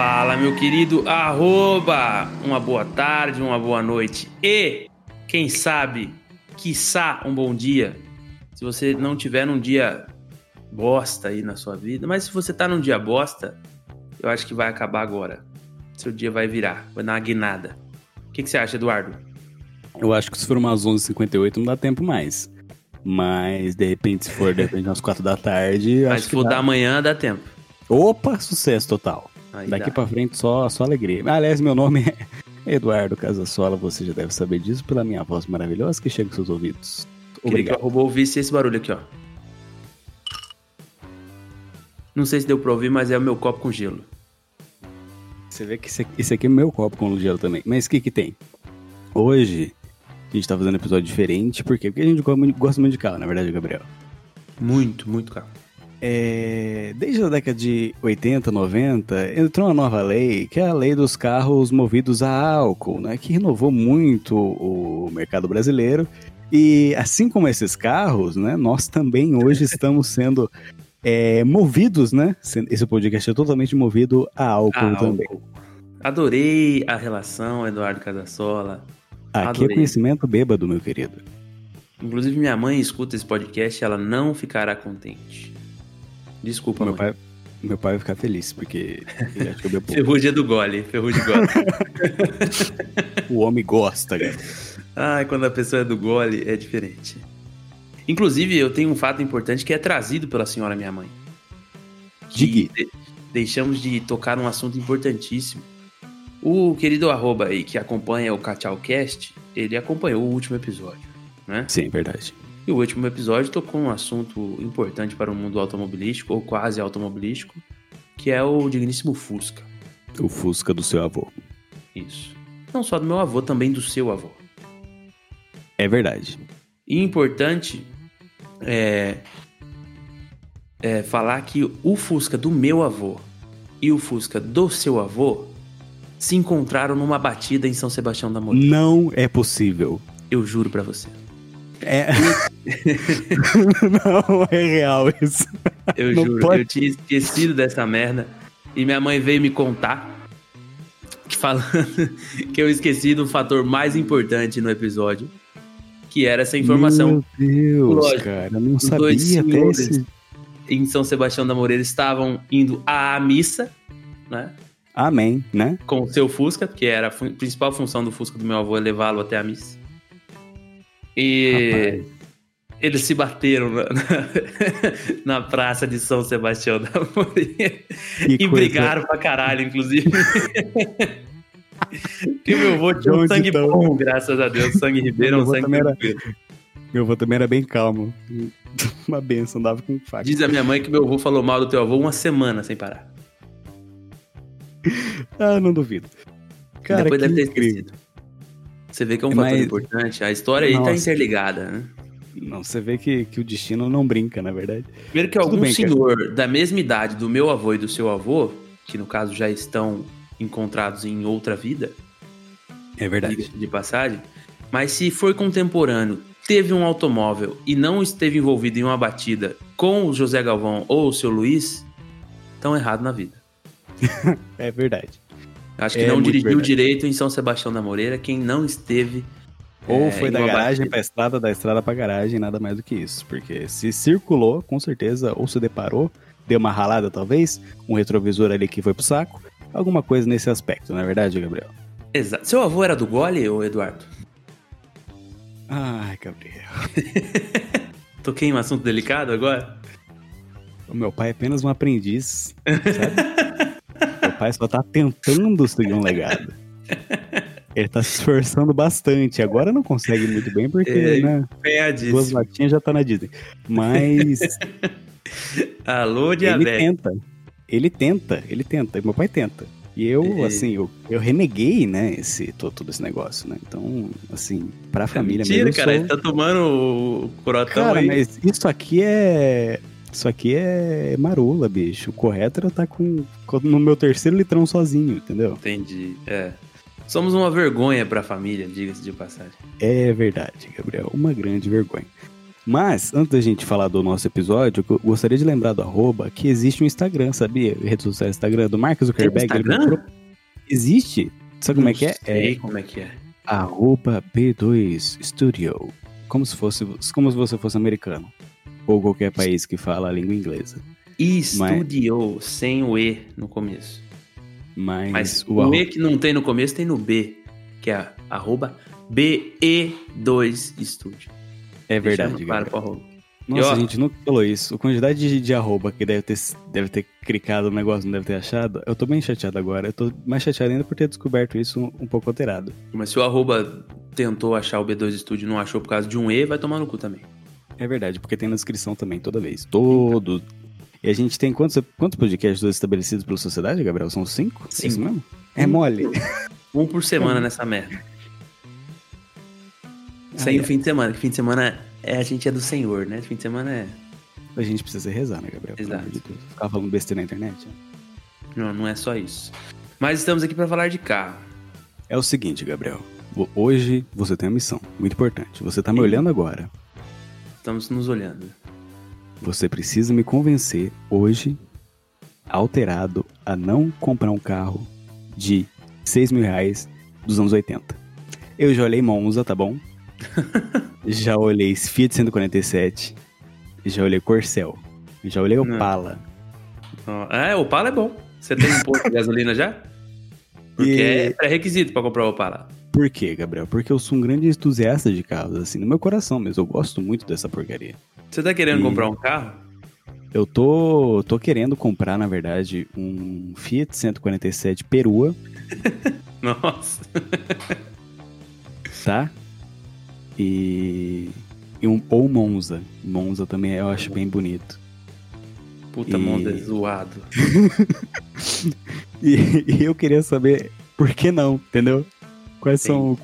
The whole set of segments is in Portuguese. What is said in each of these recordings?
Fala, meu querido arroba! Uma boa tarde, uma boa noite e, quem sabe, quiçá um bom dia. Se você não tiver num dia bosta aí na sua vida, mas se você tá num dia bosta, eu acho que vai acabar agora. Seu dia vai virar, vai dar uma guinada. O que, que você acha, Eduardo? Eu acho que se for umas 11h58 não dá tempo mais. Mas, de repente, se for de repente umas 4 da tarde. Mas acho se que for dá. da manhã, dá tempo. Opa, sucesso total. Aí Daqui pra frente só, só alegria. Aliás, meu nome é Eduardo Casasola, você já deve saber disso pela minha voz maravilhosa que chega aos seus ouvidos. Queria que o Obrigado. ouvisse esse barulho aqui, ó. Não sei se deu pra ouvir, mas é o meu copo com gelo. Você vê que esse aqui, é meu copo com gelo também. Mas o que que tem? Hoje, a gente tá fazendo um episódio diferente. Por quê? Porque a gente gosta muito, de carro, na verdade, Gabriel. Muito, muito caro. É, desde a década de 80, 90, entrou uma nova lei, que é a lei dos carros movidos a álcool, né, que renovou muito o mercado brasileiro. E assim como esses carros, né, nós também hoje estamos sendo é, movidos, né? Esse podcast é totalmente movido a álcool também. álcool. Adorei a relação, Eduardo Casasola. Aqui é adorei. conhecimento bêbado, meu querido. Inclusive, minha mãe escuta esse podcast e ela não ficará contente. Desculpa, Meu mãe. pai, meu pai vai ficar feliz, porque ele acha que eu. Ferrugem é do gole, ferrugem gosta. O homem gosta, cara. Ai, quando a pessoa é do gole, é diferente. Inclusive, eu tenho um fato importante que é trazido pela senhora minha mãe. Diga. de- deixamos de tocar num assunto importantíssimo. O querido arroba aí que acompanha o Cachalcast, ele acompanhou o último episódio, né? Sim, verdade. E o último episódio tocou um assunto importante para o mundo automobilístico, ou quase automobilístico, que é o digníssimo Fusca. O Fusca do seu avô. Isso. Não só do meu avô, também do seu avô. É verdade. E importante é, é falar que o Fusca do meu avô e o Fusca do seu avô se encontraram numa batida em São Sebastião da Moreira. Não é possível. Eu juro pra você. É. não é real isso. Eu Não juro. pode. Eu tinha esquecido dessa merda. E minha mãe veio me contar. que Falando que eu esqueci do fator mais importante no episódio. Que era essa informação. Meu Deus, Lógico, cara. Eu não sabia até esse. em São Sebastião da Moreira estavam indo à missa, né? Amém, né? Com o seu Fusca, que era a principal função do Fusca do meu avô é levá-lo até a missa. E eles se bateram na, na praça de São Sebastião da Que e coisa- brigaram pra caralho, inclusive. que meu avô tinha um sangue então? bom, graças a Deus. Sangue ribeiro é um sangue era-. Meu avô também era bem calmo. Uma benção, andava com faca. Diz a minha mãe que meu avô falou mal do teu avô uma semana sem parar. Ah, não duvido. Cara, Depois deve ter incrível. esquecido. Você vê que é um fator Mas- importante. A história aí tá Nossa. interligada, né? Não, você vê que, que o destino não brinca, na verdade. Primeiro que Tudo algum bem, cara. senhor da mesma idade do meu avô e do seu avô, que no caso já estão encontrados em outra vida, É verdade. de passagem, mas se for contemporâneo, teve um automóvel e não esteve envolvido em uma batida com o José Galvão ou o seu Luiz, estão errado na vida. É verdade. Acho que É não dirigiu verdade. direito em São Sebastião da Moreira quem não esteve. Ou é, foi da garagem pra estrada, da estrada pra garagem, nada mais do que isso. Porque se circulou, com certeza, ou se deparou, deu uma ralada talvez, um retrovisor ali que foi pro saco, alguma coisa nesse aspecto, não é verdade, Gabriel? Exato. Seu avô era do gole, ou Eduardo? Ai, Gabriel. Toquei em um assunto delicado agora? O meu pai é apenas um aprendiz, sabe? pai só tá tentando seguir um legado. Ele tá se esforçando bastante. Agora não consegue muito bem, porque, É, né? Duas Empenhadíssimo. latinhas já tá na Disney. Mas Alô, ele diabetes. tenta. Ele tenta, ele tenta. Meu pai tenta. E eu, É. assim, eu, eu reneguei, né, esse, todo, esse negócio, né? Então, assim, pra família Mentira, mesmo. eu cara. sou- Ele tá tomando o corotão Cara, aí. mas isso aqui é. Isso aqui é marula, bicho. O correto era estar com, com- no meu terceiro litrão sozinho, entendeu? Entendi. É. Somos uma vergonha pra família, diga-se de passagem. É verdade, Gabriel. Uma grande vergonha. Mas, antes da gente falar do nosso episódio, eu gostaria de lembrar do arroba que existe um Instagram, sabia? Rede social Instagram do Mark Zuckerberg. Instagram? Existe. Sabe como é que é? Sei É como é que é. arroba B2 Studio. Como se, fosse, como se você fosse americano. Ou qualquer país que fala a língua inglesa. E Studio, sem o E no começo. Mas, Mas o o. E que não tem no começo tem no B, que é arroba BE2 Studio. É verdade, claro arroba. Nossa, E, ó, a gente nunca falou isso. A quantidade de, de arroba que deve ter, deve ter clicado no negócio, não deve ter achado. Eu tô bem chateado agora. Eu tô mais chateado ainda por ter descoberto isso um, um pouco alterado. Mas se o arroba tentou achar o B2 Studio e não achou por causa de um E, vai tomar no cu também. É verdade, porque tem na descrição também, toda vez. Todo. E a gente tem quantos, quantos podcasts estabelecidos pela sociedade, Gabriel? São cinco? É Cinco. isso mesmo? É mole. Um por semana nessa merda. Sem Ai, o fim de semana, que fim de semana é, a gente é do Senhor, né? Fim de semana é. A gente precisa rezar, né, Gabriel? Exato. Ficar falando besteira na internet. né? Não, não é só isso. Mas estamos aqui pra falar de carro. É o seguinte, Gabriel. Ho- Hoje você tem uma missão muito importante. Você tá me olhando agora. Estamos nos olhando. Você precisa me convencer hoje, alterado, a não comprar um carro de 6 mil reais dos anos 80. Eu já olhei Monza, tá bom? já olhei Fiat 147. Já olhei Corcel. Já olhei. Opala. É, Opala é bom. Você tem um posto de gasolina já? Porque E- é pré-requisito pra comprar o Opala. Por quê, Gabriel? Porque eu sou um grande entusiasta de carros, assim, no meu coração mesmo. Eu gosto muito dessa porcaria. Você tá querendo E- comprar um carro? Eu tô, tô querendo comprar, na verdade, um Fiat 147 Perua, Nossa. tá? E, e um, ou Monza. Monza também eu acho bem bonito. Puta, E- mundo é zoado. E, e eu queria saber por que não, entendeu? Quais Sim. são.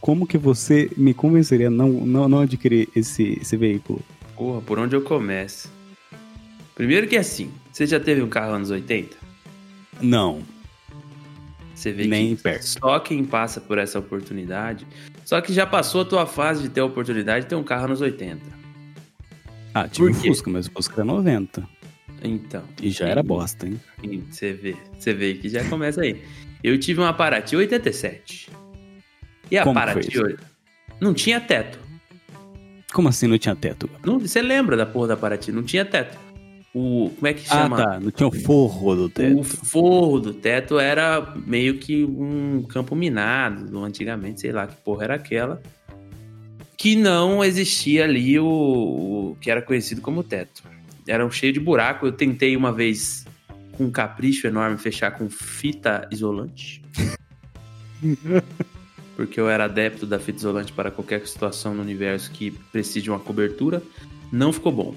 Como que você me convenceria a não, não, não adquirir esse, esse veículo? Porra, por onde eu começo? Primeiro que assim, você já teve um carro anos 80? Não. Você vê Nem que perto. só quem passa por essa oportunidade. Só que já passou a tua fase de ter a oportunidade de ter um carro anos 80. Ah, tive quê? Fusca, mas o Fusca era 90. Então. E já era bosta, hein? Sim, Você vê, você vê que já começa aí. Eu tive uma Paraty 87. E a Como Paraty hoje não tinha teto. Como assim não tinha teto? Não, você lembra da porra da Paraty? Não tinha teto. O como é que Ah, chama? tá. Não tinha o forro do teto. O forro do teto era meio que um campo minado, do- antigamente, sei lá que porra era aquela. Que não existia ali o, o que era conhecido como teto. Era um cheio de buraco. Eu tentei uma vez, com um capricho enorme, fechar com fita isolante. Porque eu era adepto da fita isolante para qualquer situação no universo que precise de uma cobertura. Não ficou bom.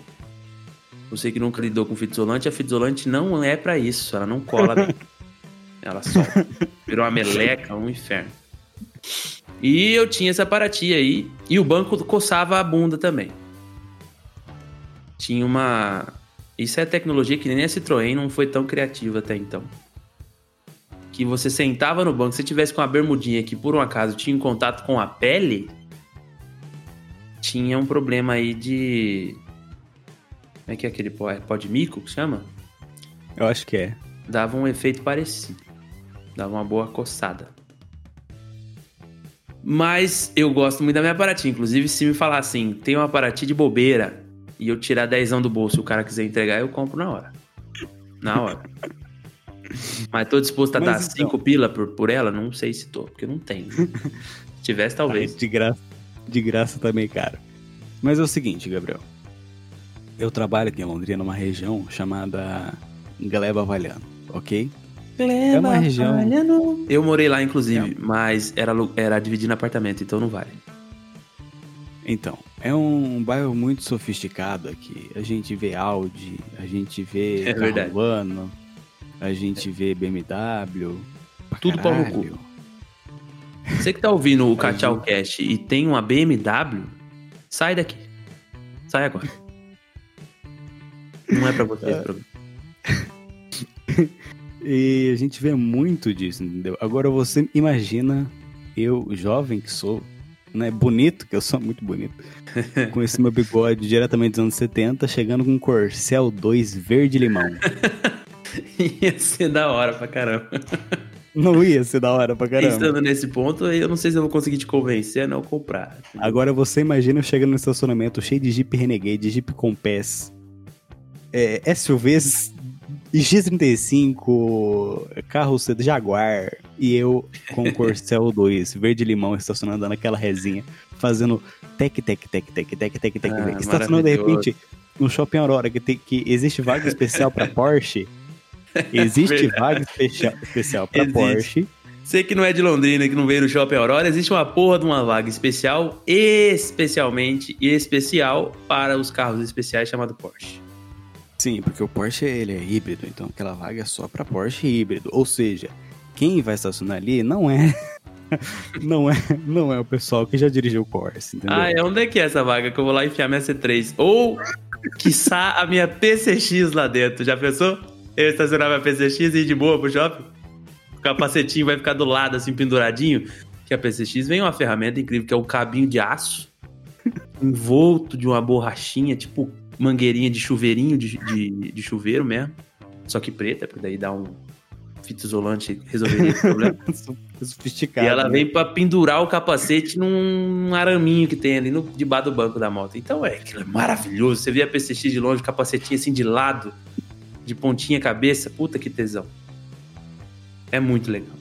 Você que nunca lidou com fita isolante, a fita isolante não é pra isso. Ela não cola bem. Ela solta. Virou uma meleca, um inferno. E eu tinha essa Paraty aí. E o banco coçava a bunda também. Tinha uma. Isso é tecnologia que nem a Citroën não foi tão criativa até então. Que você sentava no banco, se tivesse com a bermudinha que por um acaso tinha em contato com a pele, tinha um problema aí de. Como é que é aquele pó? É pó de mico que chama? Eu acho que é. Dava um efeito parecido. Dava uma boa coçada. Mas eu gosto muito da minha Paraty. Inclusive, se me falar assim, tem uma Paraty de bobeira e eu tirar dezão do bolso e o cara quiser entregar, eu compro na hora. Na hora. Mas tô disposto a Mas dar então- cinco pila por, por ela? Não sei se tô, porque não tenho. Se tivesse, talvez. Ai, de graça, de graça também, caro. Mas é o seguinte, Gabriel. Eu trabalho aqui em Londrina, numa região chamada Gleba Valhano, ok? É uma região. Eu morei lá, inclusive, mas era, era dividindo apartamento, então não vale. Então, é um bairro muito sofisticado aqui. A gente vê Audi, a gente vê É carro verdade. urbano, a gente vê BMW. pra Tudo pau no cu. Você que tá ouvindo o Cachau Cash e tem uma BMW, sai daqui. Sai agora. Não é pra você esse programa. E a gente vê muito disso, entendeu? Agora você imagina eu, jovem que sou, né, bonito, que eu sou muito bonito, com esse meu bigode diretamente dos anos 70, chegando com um Corcel 2 verde-limão. Ia ser da hora pra caramba. Não ia ser da hora pra caramba. Estando nesse ponto, eu não sei se eu vou conseguir te convencer a não comprar. Agora você imagina eu chegando no estacionamento cheio de Jeep Renegade, Jeep Compass, é, SUVs, X35, carro cedo Jaguar, e eu com o Corcel 2, verde-limão, estacionando naquela resinha, fazendo tec, tec, tec, tec, tec, tec, tec, Ah, estacionando de repente no Shopping Aurora, que, tem, que existe vaga especial pra Porsche, existe vaga especia- especial pra Existe. Porsche, Você que não é de Londrina, que não veio no Shopping Aurora, existe uma porra de uma vaga especial, especialmente e especial para os carros especiais chamado Porsche. Sim, porque o Porsche ele é híbrido, então aquela vaga é só pra Porsche híbrido. Ou seja, quem vai estacionar ali não é não é não é o pessoal que já dirigiu o Corsa, entendeu? Ah, é onde é que é essa vaga que eu vou lá enfiar minha C3? Ou, quiçá, a minha PCX lá dentro. Já pensou? Eu estacionar minha PCX e ir de boa pro shopping? O capacetinho vai ficar do lado, assim, penduradinho. Que a PCX vem uma ferramenta incrível, que é um cabinho de aço, envolto de uma borrachinha, tipo mangueirinha de chuveirinho, de, de, de chuveiro mesmo. Só que preta, porque daí dá um fita isolante, resolveria esse problema. Sofisticado. E ela né? vem pra pendurar o capacete num araminho que tem ali no, debaixo do banco da moto. Então é, aquilo é maravilhoso. Você vê a PCX de longe, o capacetinho assim de lado, de pontinha cabeça. Puta que tesão. É muito legal.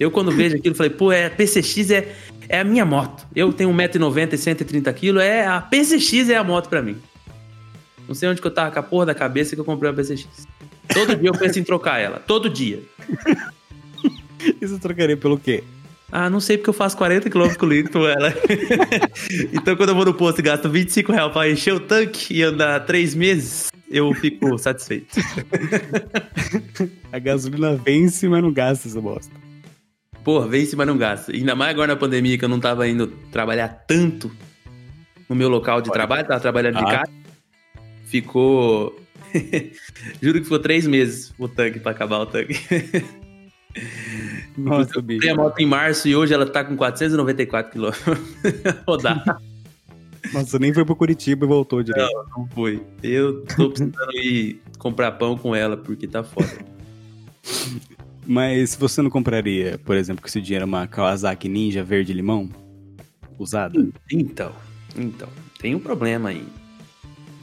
Eu quando vejo aquilo, falei, pô, é, a PCX é, é a minha moto. Eu tenho 1,90m e 130kg, é, a PCX é a moto pra mim. Não sei onde que eu tava com a porra da cabeça que eu comprei uma PCX. Todo dia eu penso em trocar ela. Todo dia. E você trocaria pelo quê? Ah, não sei porque eu faço 40 km com litro com ela. então, quando eu vou no posto e gasto 25 reais pra encher o tanque e andar 3 meses, eu fico satisfeito. A gasolina vence, mas não gasta essa bosta. Porra, vence, mas não gasta. Ainda mais agora na pandemia que eu não tava indo trabalhar tanto no meu local de trabalho, tava trabalhando de Ah. casa. Ficou. Juro que ficou 3 meses o tanque pra acabar o tanque. Nossa, Eu bicho. comprei a moto em março e hoje ela tá com 494 km. Rodar. Nossa, nem foi pro Curitiba e voltou direito. Não foi. Eu tô precisando ir comprar pão com ela, porque tá foda. Mas se você não compraria, por exemplo, com esse dinheiro uma Kawasaki Ninja verde-limão usada? Então, então, tem um problema aí.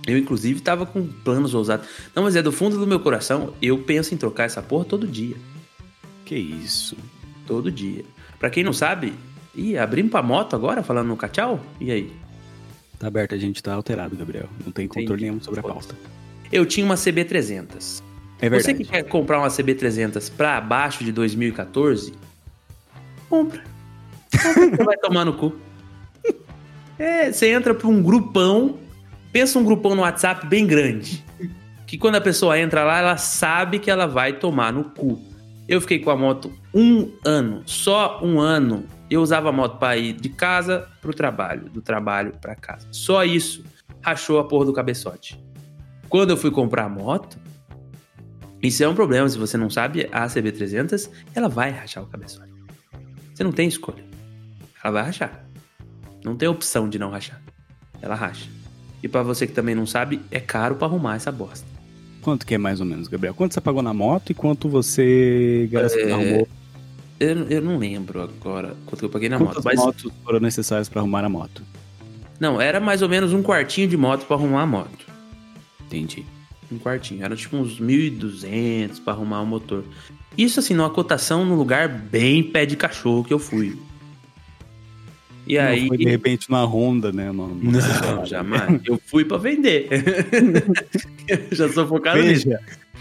Eu, inclusive, tava com planos ousados. Não, mas é do fundo do meu coração, eu penso em trocar essa porra todo dia. Que isso? Todo dia. Pra quem não sabe, ih, abrimos pra moto agora, falando no cachau? E aí? Tá aberto, a gente tá alterado, Gabriel. Não tem controle Entendi. nenhum sobre a pauta. Eu tinha uma CB300. É Você verdade. que quer comprar uma CB300 pra abaixo de 2014, compra. Você vai tomar no cu. É, você entra pra um grupão, pensa um grupão no WhatsApp bem grande. Que quando a pessoa entra lá, ela sabe que ela vai tomar no cu. Eu fiquei com a moto um ano, só um ano. Eu usava a moto pra ir de casa pro trabalho, do trabalho pra casa. Só isso rachou a porra do cabeçote. Quando eu fui comprar a moto, isso é um problema, se você não sabe, a CB300, ela vai rachar o cabeçote. Você não tem escolha. Ela vai rachar. Não tem opção de não rachar. Ela racha. E pra você que também não sabe, é caro pra arrumar essa bosta. Quanto que é mais ou menos, Gabriel? Quanto você pagou na moto e quanto você gasta- É, arrumou? Eu, eu não lembro agora quanto eu paguei na moto, Quantas mas motos foram necessárias pra arrumar a moto? não, era mais ou menos um quartinho de moto pra arrumar a moto. Entendi. Um quartinho, era tipo uns 1.200 pra arrumar o motor. Isso assim, numa cotação num lugar bem pé de cachorro que eu fui. E Não aí foi de repente numa Honda, né? Uma, uma Não, jamais. Eu fui pra vender. eu já sou focado nisso.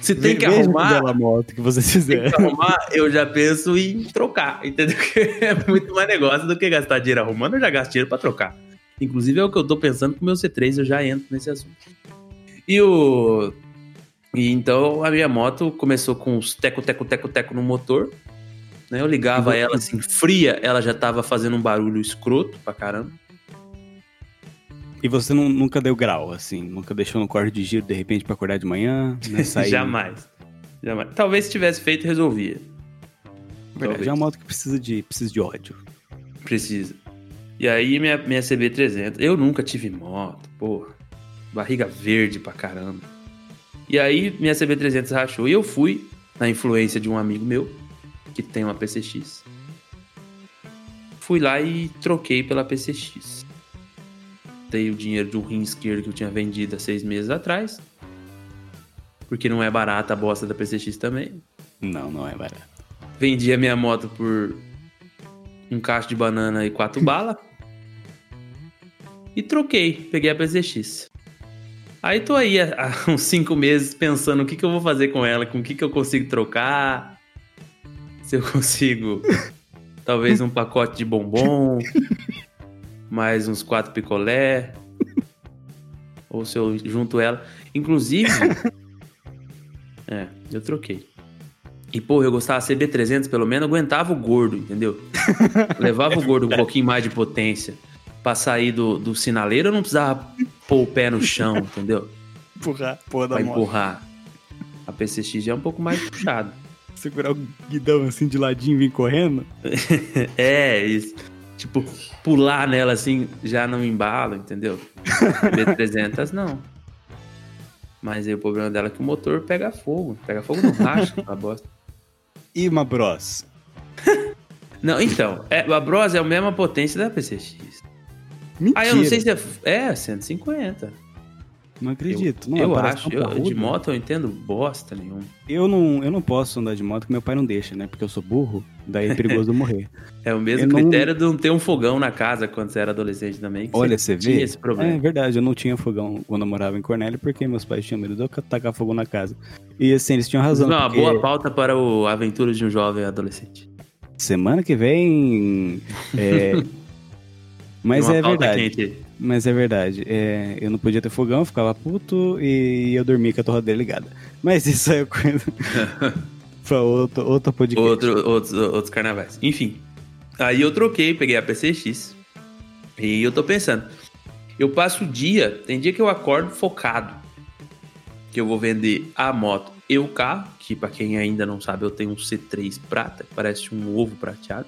Se tem que arrumar, moto que você fizer. arrumar, eu já penso em trocar, entendeu? É muito mais negócio do que gastar dinheiro arrumando, eu já gasto dinheiro pra trocar. Inclusive é o que eu tô pensando com o meu C3, eu já entro nesse assunto. E o. E então a minha moto começou com os teco, teco, teco, teco no motor. Né? Eu ligava ela assim, fria, ela já tava fazendo um barulho escroto pra caramba. E você não- nunca deu grau, assim? Nunca deixou no corte de giro de repente pra acordar de manhã? Né, sair... Jamais. Jamais. Talvez se tivesse feito, resolvia. Verdade, Talvez. é uma moto que precisa de, precisa de ódio. Precisa. E aí minha, minha CB300, eu nunca tive moto, porra. Barriga verde pra caramba. E aí minha CB300 rachou e eu fui na influência de um amigo meu que tem uma PCX. Fui lá e troquei pela PCX. Dei o dinheiro de um rim esquerdo que eu tinha vendido há seis meses atrás. Porque não é barata a bosta da PCX também. Não, não é barato. Vendi a minha moto por um cacho de banana e quatro balas. E troquei, peguei a PCX. Aí tô aí há, há uns cinco meses pensando o que, que eu vou fazer com ela, com o que, que eu consigo trocar. Se eu consigo, talvez um pacote de bombom, mais uns quatro picolé. Ou se eu junto ela. Inclusive. é, eu troquei. E, porra, eu gostava da CB300, pelo menos, aguentava o gordo, entendeu? Levava o gordo um pouquinho mais de potência. Pra sair do, do sinaleiro, eu não precisava pôr o pé no chão, entendeu? Empurrar, porra Pra empurrar. A PCX já é um pouco mais puxado. Segurar o guidão assim de ladinho e vir correndo. É, isso. Tipo, pular nela assim, já não embala, entendeu? B300 não. Mas aí o problema dela é que o motor pega fogo. Pega fogo no racha, a bosta. E uma Bros. Não, então, é, a Bros é a mesma potência da PCX. Mentira. Ah, eu não sei se é. É, 150. Não acredito. não, eu acho. Eu, de moto eu entendo bosta nenhuma. Eu não, eu não posso andar de moto porque meu pai não deixa, né? Porque eu sou burro, daí é perigoso eu morrer. É o mesmo Eu não- critério de não ter um fogão na casa quando você era adolescente também. que Olha, você tinha vê. esse É problema. verdade, eu não tinha fogão quando eu morava em Cornélio porque meus pais tinham medo de eu tacar fogo na casa. E assim, eles tinham razão. Não, uma porque boa pauta para o Aventuras de um Jovem Adolescente. Semana que vem. é, Mas Uma é verdade. quente. Mas é verdade. É, eu não podia ter fogão, ficava puto e eu dormia com a torradeira ligada. Mas isso é coisa. pra outro, outro podcast. Outro, outros, outros carnavais. Enfim. Aí eu troquei, peguei a PCX. E eu tô pensando. Eu passo o dia, tem dia que eu acordo focado. Que eu vou vender a moto e o carro. Que pra quem ainda não sabe, eu tenho um C3 prata, que parece um ovo prateado.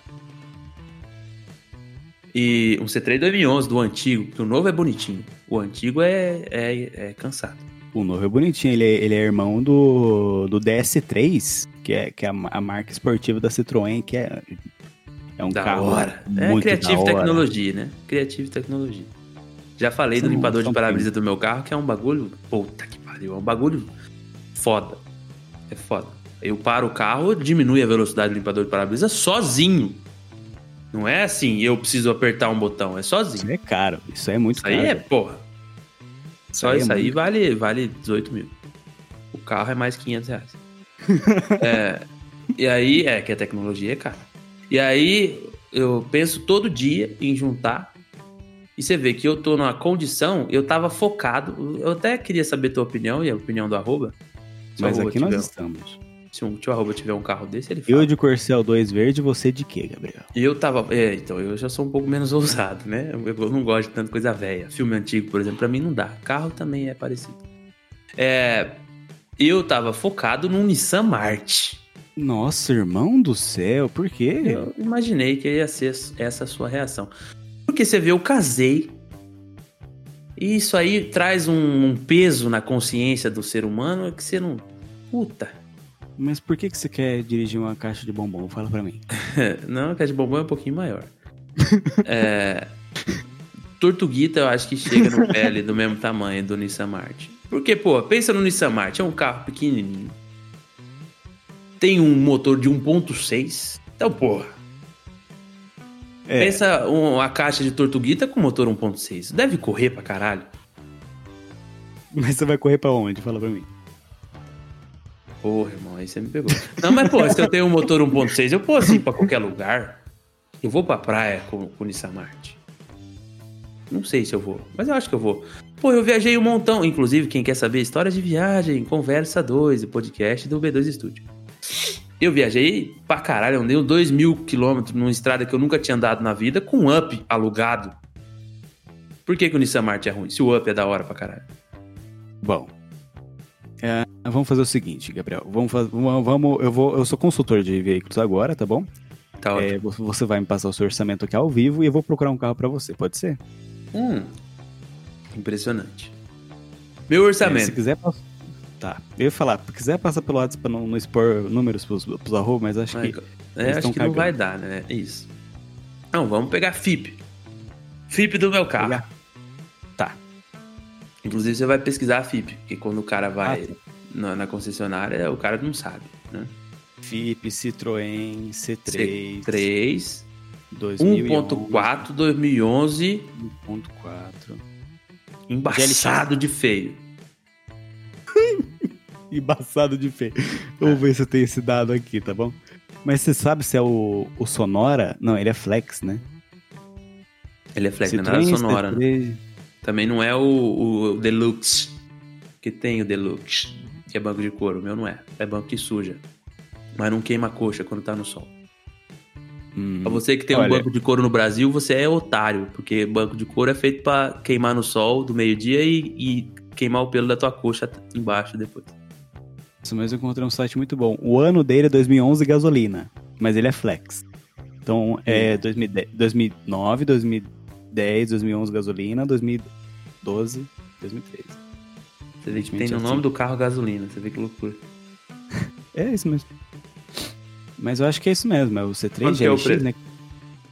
E um C3 2011 do antigo, que o novo é bonitinho. O antigo é, é, é cansado. O novo é bonitinho, ele é, ele é irmão do, do DS3, que é, que é a, marca esportiva da Citroën, que é, é um Da carro hora. É muito da hora. Tecnologia, né? Creative Tecnologia. Já falei do limpador de para-brisa do meu carro, que é um bagulho. Puta que pariu. É um bagulho foda. É foda. Eu paro o carro, diminui a velocidade do limpador de para-brisa sozinho. Não é assim, eu preciso apertar um botão, é sozinho. Isso é caro, isso é muito Isso aí caro. é, porra. Só aí é isso aí muito vale, vale 18 mil. O carro é mais 500 reais. É, e aí, é que a tecnologia é cara. E aí, eu penso todo dia em juntar. E você vê que eu tô numa condição, eu tava focado. Eu até queria saber tua opinião e a opinião do arroba. Mas arroba aqui nós estamos. Se o tio arroba tiver um carro desse, ele fala. Eu de Corcel 2 verde, você de quê, Gabriel? Eu tava. É, então, eu já sou um pouco menos ousado, né? Eu, eu não gosto de tanta coisa velha. Filme antigo, por exemplo, pra mim não dá. Carro também é parecido. É. Eu tava focado num Nissan March. Nossa, irmão do céu, por quê? Eu imaginei que ia ser essa a sua reação. Porque você vê, eu casei. E isso aí traz um, um peso na consciência do ser humano que você não. Puta. Mas por que, que você quer dirigir uma caixa de bombom? Fala pra mim. Não, a caixa de bombom é um pouquinho maior. é, Tortuguita eu acho que chega no ali do mesmo tamanho do Nissan March. Porque, pô, pensa no Nissan March, é um carro pequenininho. Tem um motor de 1.6. Então, porra. É. Pensa um- a caixa de Tortuguita com motor 1.6. Deve correr pra caralho. Mas você vai correr pra onde? Fala pra mim. Porra, irmão, aí você me pegou. Não, mas pô, se eu tenho um motor 1.6, eu posso ir pra qualquer lugar. Eu vou pra praia com, com o Nissan Marte. Não sei se eu vou, mas eu acho que eu vou. Pô, eu viajei um montão. Inclusive, quem quer saber histórias de viagem, conversa 2, o podcast do B2 Studio. Eu viajei pra caralho, andei 2 mil quilômetros numa estrada que eu nunca tinha andado na vida, com um up alugado. Por que, que o Nissan Marte é ruim? Se o up é da hora pra caralho. Bom, vamos fazer o seguinte, Gabriel. Vamos, vamos, eu vou, eu sou consultor de veículos agora, tá bom? Tá. É, vo- você vai me passar o seu orçamento aqui ao vivo e eu vou procurar um carro pra você, pode ser? Hum, impressionante. Meu É, orçamento. se quiser, passa- tá. Eu ia falar, se quiser passar pelo WhatsApp pra não, não expor números pros, pros arroba, mas acho que é, acho que não cagando. vai dar, né? É isso. Não, vamos pegar FIP. FIP do meu carro. Pegar. Tá. Inclusive, você vai pesquisar a FIP, porque quando o cara vai Ah, tá. Na, na concessionária, o cara não sabe, né? FIP, Citroën, C3, C3, 2011, 1.4, 2011, 1.4. embaçado de feio. Embaçado de feio. Vou ver se eu tenho esse dado aqui, tá bom? Mas você sabe se é o, o Sonora? Não, ele é Flex, né? Ele é flex, não é nada Citroën, sonora. né? C3, Também não é o, o Deluxe, que tem o Deluxe, que é banco de couro. O meu não é. É banco que suja. Mas não queima a coxa quando tá no sol. hum, Pra você que tem um Olha. banco de couro no Brasil, você é otário, porque banco de couro é feito pra queimar no sol do meio-dia e, e queimar o pelo da tua coxa embaixo depois. Isso, mas eu encontrei um site muito bom. O ano dele é 2011 gasolina, mas ele é Flex. Então é 2010, 2009, 2010, 2011 gasolina, 2012, 2013. Você vê que tem no nome do carro gasolina, você vê que loucura. É isso mesmo. Mas eu acho que é isso mesmo, é o C3 Quanto que é o GLX, preço? né?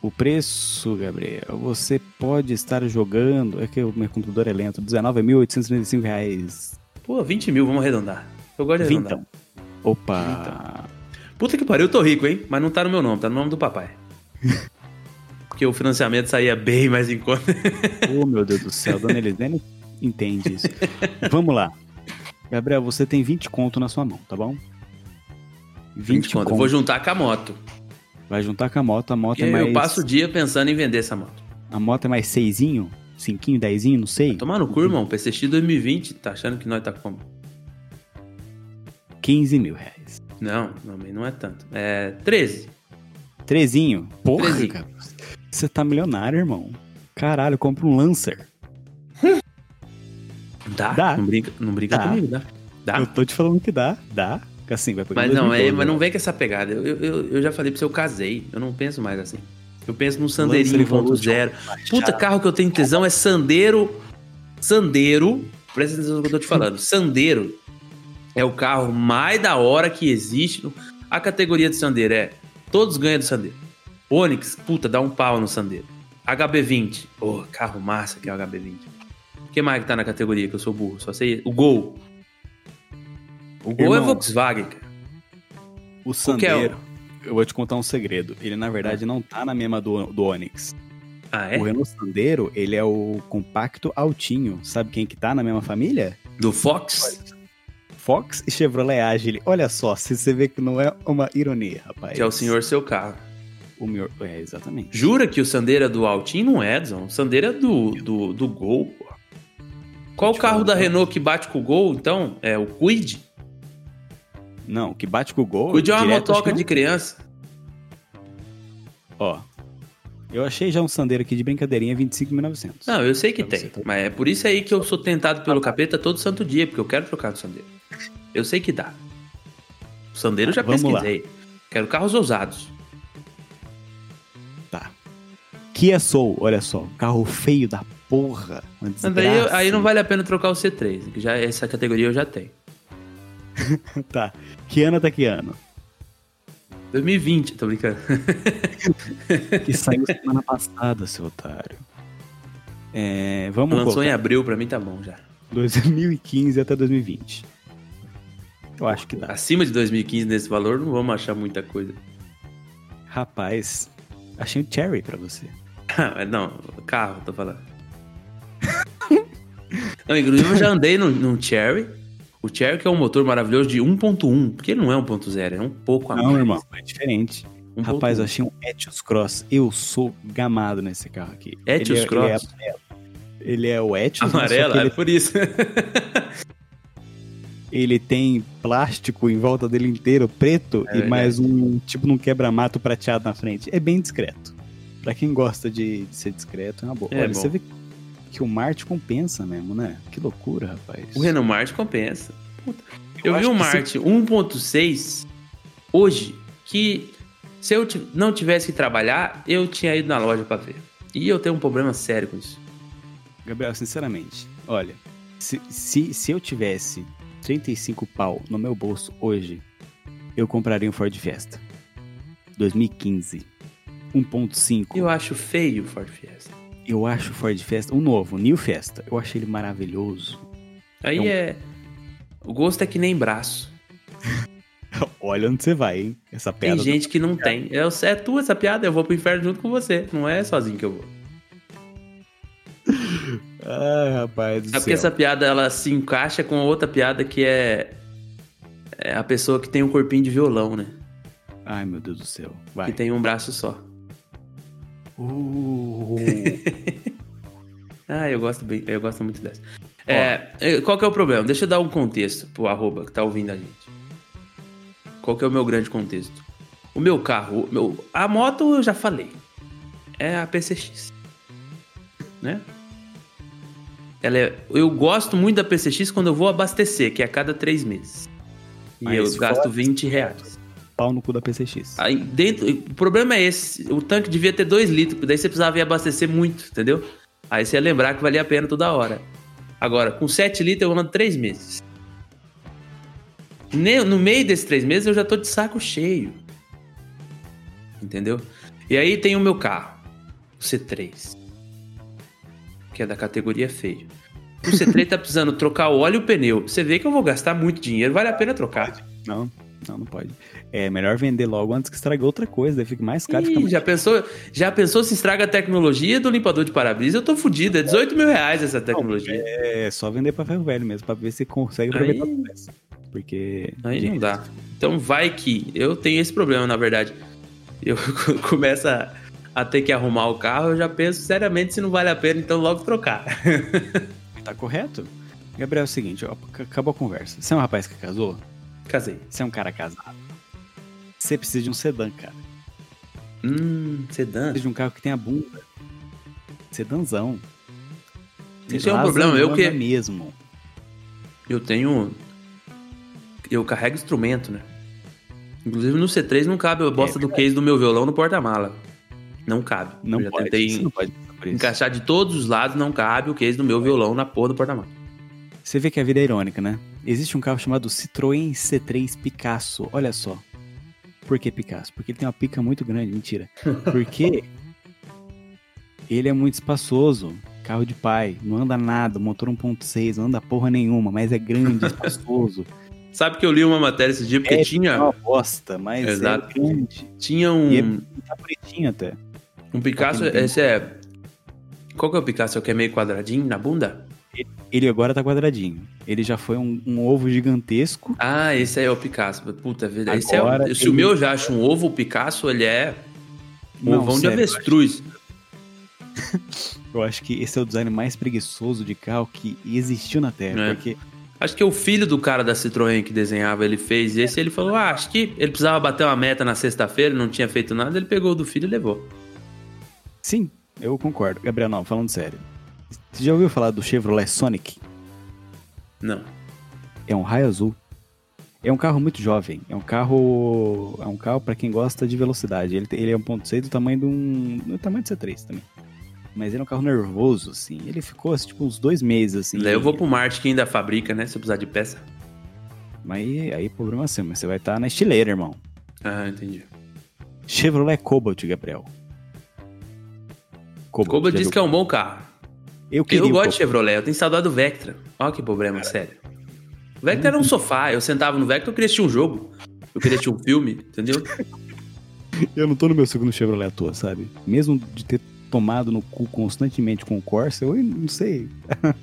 O preço, Gabriel, você pode estar jogando. É que o meu computador é lento. 19.835 reais. Pô, 20 mil, vamos arredondar. Eu gosto de arredondar. Vintão. Opa! Puta que pariu, eu tô rico, hein? Mas não tá no meu nome, tá no nome do papai. Porque o financiamento saía bem mais em conta. Oh, meu Deus do céu, dona Elisene entende isso. Vamos lá. Gabriel, você tem 20 conto na sua mão, tá bom? 20, 20 conto. conto. Eu vou juntar com a moto. Vai juntar com a moto. A moto é mais. eu passo o dia pensando em vender essa moto. A moto é mais seisinho? Cinquinho, dezinho, não sei. Tomar no cu, irmão. PCX 2020, tá achando que nós tá como? 15 mil reais. Não, não, não é tanto. É 13. Trezinho? Porra, Trezinho. cara. Você tá milionário, irmão. Caralho, compra um Lancer. Dá? Dá. Não brinca, não brinca Dá. comigo, dá. Dá. Eu tô te falando que dá. Dá. Assim, vai Mas não, é, 2012, mas não né? vem com essa pegada. Eu, eu, eu já falei pra você, eu casei. Eu não penso mais assim. Eu penso num Sandeirinho Evolution. 1.0. Puta, carro que eu tenho tesão é Sandeiro. Sandeiro. Presta atenção no que eu tô te falando. Sandeiro é o carro mais da hora que existe. A categoria de Sandeiro é. Todos ganham do Sandeiro. Onix, puta, dá um pau no Sandeiro. HB20. Pô, carro massa que é o HB20. Que mais que tá na categoria que eu sou burro? Só sei. O Gol. O Gol é Irmão, Volkswagen, cara. O é o- Sandero, eu vou te contar um segredo. Ele, na verdade, não tá na mesma do, do Onix. Ah, é? O Renault Sandero, ele é o compacto altinho. Sabe quem que tá na mesma família? Do Fox? Fox e Chevrolet Agile. Olha só, se você vê que não é uma ironia, rapaz. Que é o senhor seu carro. O meu... É, exatamente. Jura que o Sandero é do Altinho? Não é, Edson. O Sandero é do, do, do Gol, pô. Qual o carro da então. Renault que bate com o Gol, então? É o Quid? Não, que bate com o gol. O Quid é uma direto, motoca de criança. Ó, eu achei já um Sandero aqui de brincadeirinha 25.900. Não, eu sei que Pra tem. tá? Mas é por isso aí que eu sou tentado pelo capeta todo santo dia, porque eu quero trocar do Sandero. Eu sei que dá. O Sandero eu já Vamos lá. pesquisei. Quero carros ousados. Tá. Kia Soul, olha só. Carro feio da porra. Uma desgraça. aí não vale a pena trocar o C3, que já essa categoria eu já tenho. Tá. Que ano tá que ano? 2020, tô brincando. Que saiu semana passada, seu otário. É, vamos Lançou em colocar abril, pra mim tá bom já. 2015 até 2020. Eu acho que dá. Acima de 2015 nesse valor, não vamos achar muita coisa. Rapaz, achei um Cherry pra você. Não, carro, tô falando. não, inclusive eu já andei num, num Cherry. O Cherokee é um motor maravilhoso de 1.1, porque ele não é 1.0, é um pouco a Não, mais. irmão, é diferente. 1.1. Rapaz, eu achei um Etios Cross. Eu sou gamado nesse carro aqui. Etios ele é, Cross? Ele é, amarelo. Ele é o Etios, que é ele, por isso. ele tem plástico em volta dele inteiro, preto, É e mais um tipo num quebra-mato prateado na frente. É bem discreto. Pra quem gosta de, de ser discreto, é uma boa. É Olha, você vê que o Marte compensa mesmo, né? Que loucura, rapaz. o Renault Marte compensa. Puta. Eu, vi acho um Marte 1.6 hoje que se eu não tivesse que trabalhar, eu tinha ido na loja pra ver. E eu tenho um problema sério com isso. Gabriel, sinceramente, olha, se, se, se eu tivesse 35 pau no meu bolso hoje, eu compraria um Ford Fiesta. 2015. 1.5. Eu acho feio o Ford Fiesta. Eu acho o Ford Fiesta, um novo, New Fiesta. Eu achei ele maravilhoso. Aí É um- é. O gosto é que nem braço. Olha onde você vai, hein? Essa Tem piada. gente que não tem. É, é tua essa piada, eu vou pro inferno junto com você. Não é sozinho que eu vou. Ah, rapaz do É céu. porque essa piada ela se encaixa com outra piada que é, é a pessoa que tem um corpinho de violão, né? Ai, meu Deus do céu. Vai. Que tem um braço só. Uh, Ah, eu gosto bem, eu gosto muito dessa. É, é, qual que é o problema? Deixa eu dar um contexto pro arroba que tá ouvindo a gente. Qual que é o meu grande contexto? O meu carro, o meu, a moto eu já falei. É a PCX. Né? Ela é, eu gosto muito da PCX quando eu vou abastecer, que é a cada três meses. E Mas eu gasto fora- 20 reais. Pau no cu da PCX. Aí dentro, o problema é esse. O tanque devia ter 2 litros, daí você precisava ir abastecer muito, entendeu? Aí você ia lembrar que valia a pena toda hora. Agora, com 7 litros eu ando 3 meses. No meio desses 3 meses eu já tô de saco cheio. Entendeu? E aí tem o meu carro, o C3. Que é da categoria feio. O C3 tá precisando trocar o óleo e o pneu. Você vê que eu vou gastar muito dinheiro, vale a pena trocar. Não, não, não pode. É melhor vender logo antes que estrague outra coisa, daí fica mais caro. Ih, Fica mais... já, pensou, já pensou se estraga a tecnologia do limpador de para-brisa? Eu tô fudido, é 18 mil reais essa tecnologia. É só vender pra ferro velho mesmo, pra ver se consegue Aí- aproveitar tudo isso. Porque. Aí não gente, dá. Então vai que eu tenho esse problema, na verdade. Eu começo a, a ter que arrumar o carro, eu já penso seriamente se não vale a pena, então logo trocar. Tá correto? Gabriel, é o seguinte, ó, ac- acabou a conversa. Você é um rapaz que casou? Casei. Você é um cara casado? Você precisa de um sedã, cara. Hum, sedã. Precisa de um carro que tenha bunda. Sedãzão. Isso é um problema, eu que- mesmo. Eu tenho. Eu carrego instrumento, né? Inclusive no C3 não cabe a bosta do case do meu violão no porta-mala. Não cabe. Não eu já pode. tentei Você não pode encaixar de todos os lados, não cabe o case do meu violão na porra do porta-mala. Você vê que a vida é irônica, né? Existe um carro chamado Citroën C3 Picasso. Olha só. Por que Picasso? Porque ele tem uma pica muito grande. Mentira. Porque ele é muito espaçoso. Carro de pai. Não anda nada. Motor 1.6. Não anda porra nenhuma. Mas é grande, espaçoso. Sabe que eu li uma matéria esse dia porque É, tinha, uma bosta, mas Exato. é grande. tinha um, E é tá bonitinho até. um Picasso. Tá. Esse é. Qual que é o Picasso? É o que é meio quadradinho na bunda? Ele agora tá quadradinho. Ele já foi um, um ovo gigantesco. Ah, esse aí é o Picasso. Puta vida. Esse é, o- se ele- o meu já acha um ovo, o Picasso, ele é. Um Não, ovão de sério, eu avestruz. Eu acho que esse é o design mais preguiçoso de carro que existiu na Terra. É. Porque Acho que o filho do cara da Citroën que desenhava, ele fez esse, ele falou: Ah, acho que ele precisava bater uma meta na sexta-feira, não tinha feito nada, ele pegou o do filho e levou. Sim, eu concordo. Gabriel, não, falando sério. Você já ouviu falar do Chevrolet Sonic? Não. É um raio azul. É um carro muito jovem. É um carro. É um carro para quem gosta de velocidade. Ele, ele é 1.6 do tamanho de um. do tamanho do C3 também. Mas ele é um carro nervoso, assim. Ele ficou assim, tipo uns dois meses, assim. Daí eu vou pro Marte que ainda fabrica, né? Se eu precisar de peça. Mas aí, problema é seu, mas você vai estar na estileira, irmão. Ah, entendi. Chevrolet Cobalt, Gabriel. Koba já diz que é um bom carro. Eu queria Eu gosto de. Chevrolet, eu tenho saudade do Vectra. Olha que problema, sério. O Vectra era um sofá, eu sentava no Vectra, eu queria assistir um jogo. Eu queria assistir um filme, entendeu? Eu não tô no meu segundo Chevrolet à toa, sabe? Mesmo de ter tomado no cu constantemente com o Corsa, eu não sei.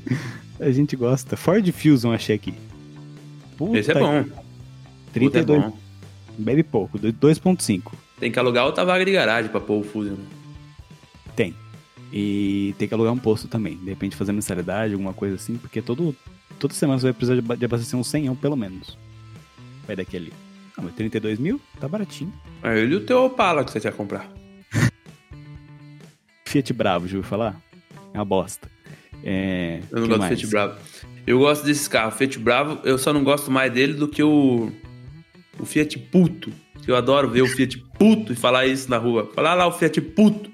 a gente gosta. Ford Fusion achei aqui. Puta Esse é bom. que- Puta, é 32, bom. bebe pouco, 2.5. Tem que alugar outra vaga de garagem pra pôr o Fusion. Tem. E tem que alugar um posto também. De repente fazer mensalidade, alguma coisa assim, porque todo, toda semana você vai precisar de ba- de abastecer uns 100 pelo menos. Vai daqui ali. Ah, mas 32 mil? Tá baratinho. É ele e o teu Opala que você quer comprar. Fiat Bravo, já ouviu falar? É uma bosta. É, Eu não gosto mais? do Fiat Bravo. Eu gosto desses carros. Fiat Bravo, eu só não gosto mais dele do que o. O Fiat Puto. Eu adoro ver o Fiat Puto e falar isso na rua. Falar lá o Fiat Puto.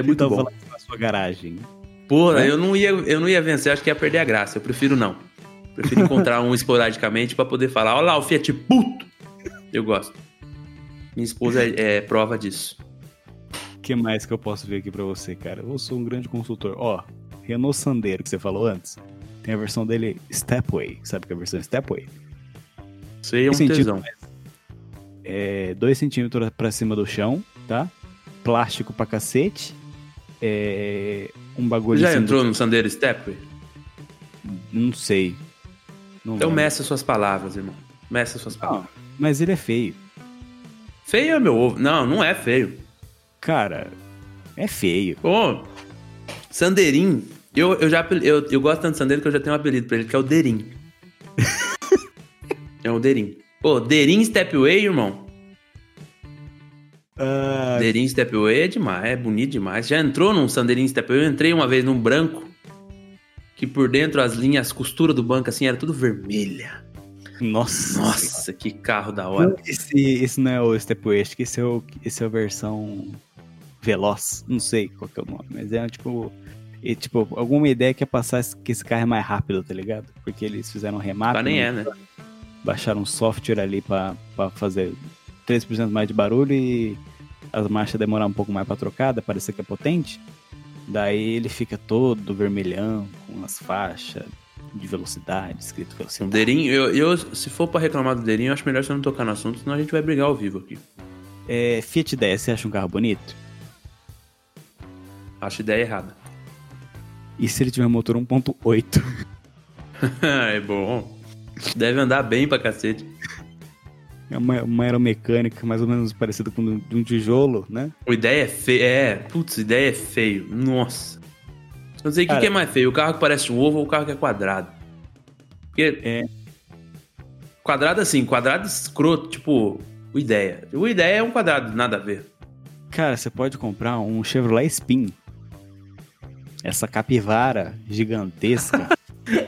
É muito Então, bom. na sua garagem. Porra, É? eu não, ia, eu não ia vencer, acho que ia perder a graça. Eu prefiro não. Prefiro encontrar um esporadicamente pra poder falar: olha lá, o Fiat Puto. Eu gosto. Minha esposa é, é prova disso. O que mais que eu posso ver aqui pra você, cara? Eu sou um grande consultor. Ó, Renault Sandero, que você falou antes, tem a versão dele Stepway. Sabe que é a versão Stepway? Isso aí é um tesão. É 2 centímetros pra cima do chão, tá? Plástico pra cacete. É um bagulho já assim entrou do- no Sandero Stepway? Não sei. Não Então meça suas palavras, irmão. Meça suas palavras. Não, mas ele é feio. Feio é meu ovo. Não, não é feio. Cara, é feio. Pô, Sandeirinho. Eu, eu já eu, eu gosto tanto de Sandeiro que eu já tenho um apelido pra ele, que é o Derim. é o Derim. Pô, Derim Stepway, irmão. Ah, Sandeirinho Stepway é demais, é bonito demais. Já entrou num Sandeirinho Stepway? Eu entrei uma vez num branco, que por dentro as linhas, as costuras do banco assim, era tudo vermelha. nossa. Nossa, que carro da hora. Esse, esse não é o Stepway, acho que esse é, o, esse é a versão Veloz. Não sei qual que é o nome, mas é tipo. E, tipo, alguma ideia que é passar que esse carro é mais rápido, tá ligado? Porque eles fizeram um remap. Mas nem né? é, né? baixaram um software ali pra, pra fazer 3% mais de barulho e as marchas demorar um pouco mais pra trocar, parecer que é potente. Daí ele fica todo vermelhão, com as faixas de velocidade, escrito O velocidade. Deirinho, eu, eu, se for pra reclamar do Deirinho, eu acho melhor você não tocar no assunto, senão a gente vai brigar ao vivo aqui. É, Fiat 10, você acha um carro bonito? Acho ideia errada. E se ele tiver motor 1.8? é bom. Deve andar bem pra cacete. É uma, uma aeromecânica mais ou menos parecida com de um tijolo, né? O ideia é feio. É, putz, ideia é feio. Nossa. Não sei o que, que é mais feio, o carro que parece um ovo ou o carro que é quadrado. Porque. É. Quadrado assim, quadrado escroto, tipo, o ideia. O ideia é um quadrado, nada a ver. Cara, você pode comprar um Chevrolet Spin. Essa capivara gigantesca.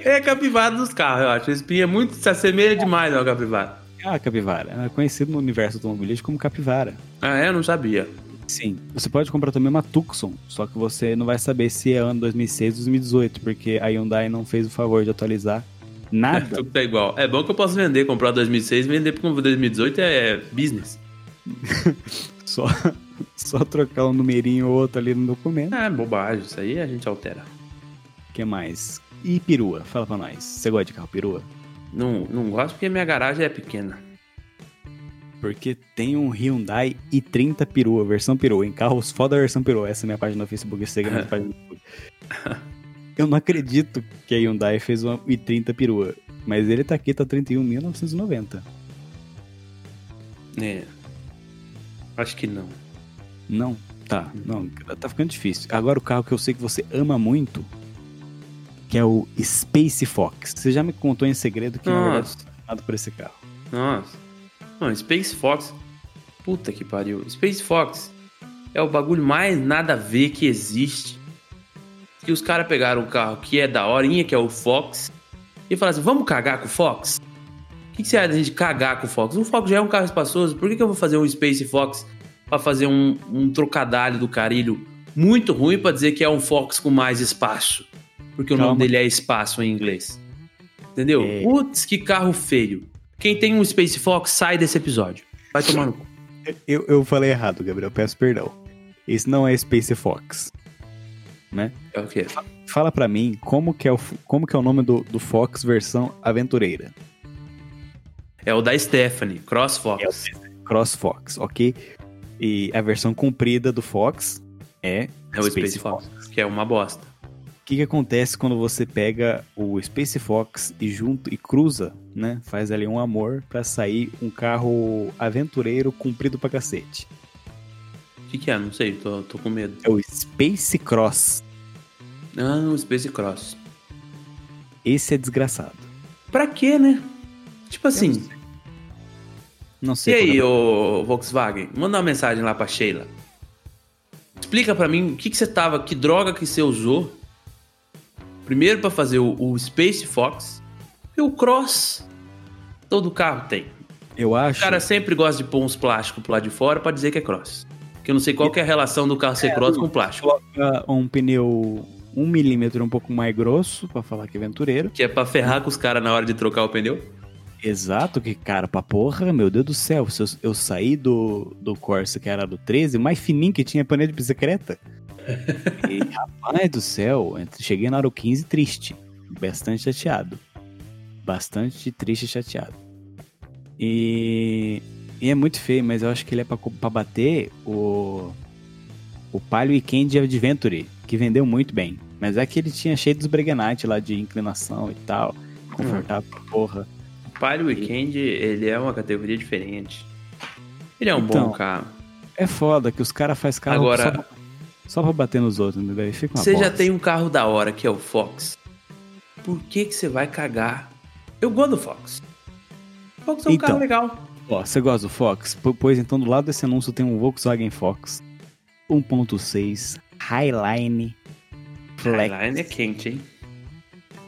É a capivara dos carros, eu acho. Esse espinho é muito. se assemelha demais ao capivara. É uma capivara. É conhecido no universo automobilístico como capivara. Ah, é? Eu não sabia. Sim. Você pode comprar também uma Tucson, só que você não vai saber se é ano 2006 ou 2018, porque a Hyundai não fez o favor de atualizar nada. Tudo é igual. É bom que eu posso vender, comprar 2006 e vender porque 2018 é business. só, só trocar um numerinho ou outro ali no documento. É bobagem, isso aí a gente altera. O que mais? E perua? Fala pra nós. Você gosta de carro perua? Não, não gosto porque minha garagem é pequena. Porque tem um Hyundai i30 perua, versão perua, em carros foda versão perua. Essa é minha página no Facebook, esse é a minha página no Facebook. Eu não acredito que a Hyundai fez uma i30 perua, mas ele tá aqui, tá 31.990. É. Acho que não. Não, tá, não, tá ficando difícil. Agora o carro que eu sei que você ama muito, que é o Space Fox. Você já me contou em segredo que na verdade é apaixonado por esse carro. Nossa. Mano, Space Fox. Puta que pariu. Space Fox é o bagulho mais nada a ver que existe. Que os caras pegaram um carro que é da horinha, que é o Fox, e falaram assim: vamos cagar com o Fox? O que, que você acha da gente cagar com o Fox? O Fox já é um carro espaçoso, por que, que eu vou fazer um Space Fox pra fazer um, um trocadalho do carilho muito ruim pra dizer que é um Fox com mais espaço? Porque o Calma. nome dele é espaço em inglês. Entendeu? É. Putz, que carro feio. Quem tem um Space Fox, sai desse episódio. Vai tomar no cu. Eu, eu falei errado, Gabriel, peço perdão. Esse não é Space Fox, né? É o quê? Fala pra mim como que é o, como que é o nome do, do Fox versão aventureira. É o da Stephanie, Cross Fox. Cross Fox, ok? E a versão comprida do Fox é, É o Space, Fox, que é uma bosta. O que, que acontece quando você pega o Space Fox e junto e cruza, né? Faz ali um amor pra sair um carro aventureiro comprido pra cacete. O que, que é? Não sei, tô, tô com medo. É o Space Cross. Ah, o Space Cross. Esse é desgraçado. Pra quê, né? Tipo assim. Não E sei. aí, qual é- ô Volkswagen? Manda uma mensagem lá pra Sheila. Explica pra mim o que, que você tava, que droga que você usou. Primeiro pra fazer o, o Space Fox e o Cross. Todo carro tem. Eu O acho. cara sempre gosta de pôr uns plásticos pro lado de fora pra dizer que é Cross. Porque eu não sei qual que é a relação do carro ser Cross com plástico. coloca um pneu um milímetro um pouco mais grosso pra falar que é aventureiro. Que é pra ferrar com os caras na hora de trocar o pneu. Exato, que cara, pra porra, meu Deus do céu. Se eu, eu saí do, do Corsa, que era do 13, o mais fininho que tinha pneu de bicicleta. E, rapaz do céu, cheguei na hora 15 triste. Bastante chateado. Bastante triste e chateado. E, e é muito feio, mas eu acho que ele é pra, pra bater o, o Palio Weekend Adventure, que vendeu muito bem. Mas é que ele tinha cheio dos Breguenite lá de inclinação e tal. Confortável pra porra. O Palio Weekend, ele é uma categoria diferente. Ele é um Então, bom carro. É foda que os caras fazem carro Agora- só, só pra bater nos outros, entendeu? E fica uma Você já tem um carro da hora, que é o Fox. Por que que você vai cagar? Eu gosto do Fox. O Fox é um Então. carro legal. Ó, você gosta do Fox? Pois então, do lado desse anúncio tem um Volkswagen Fox 1.6 Highline Flex Highline é quente, hein?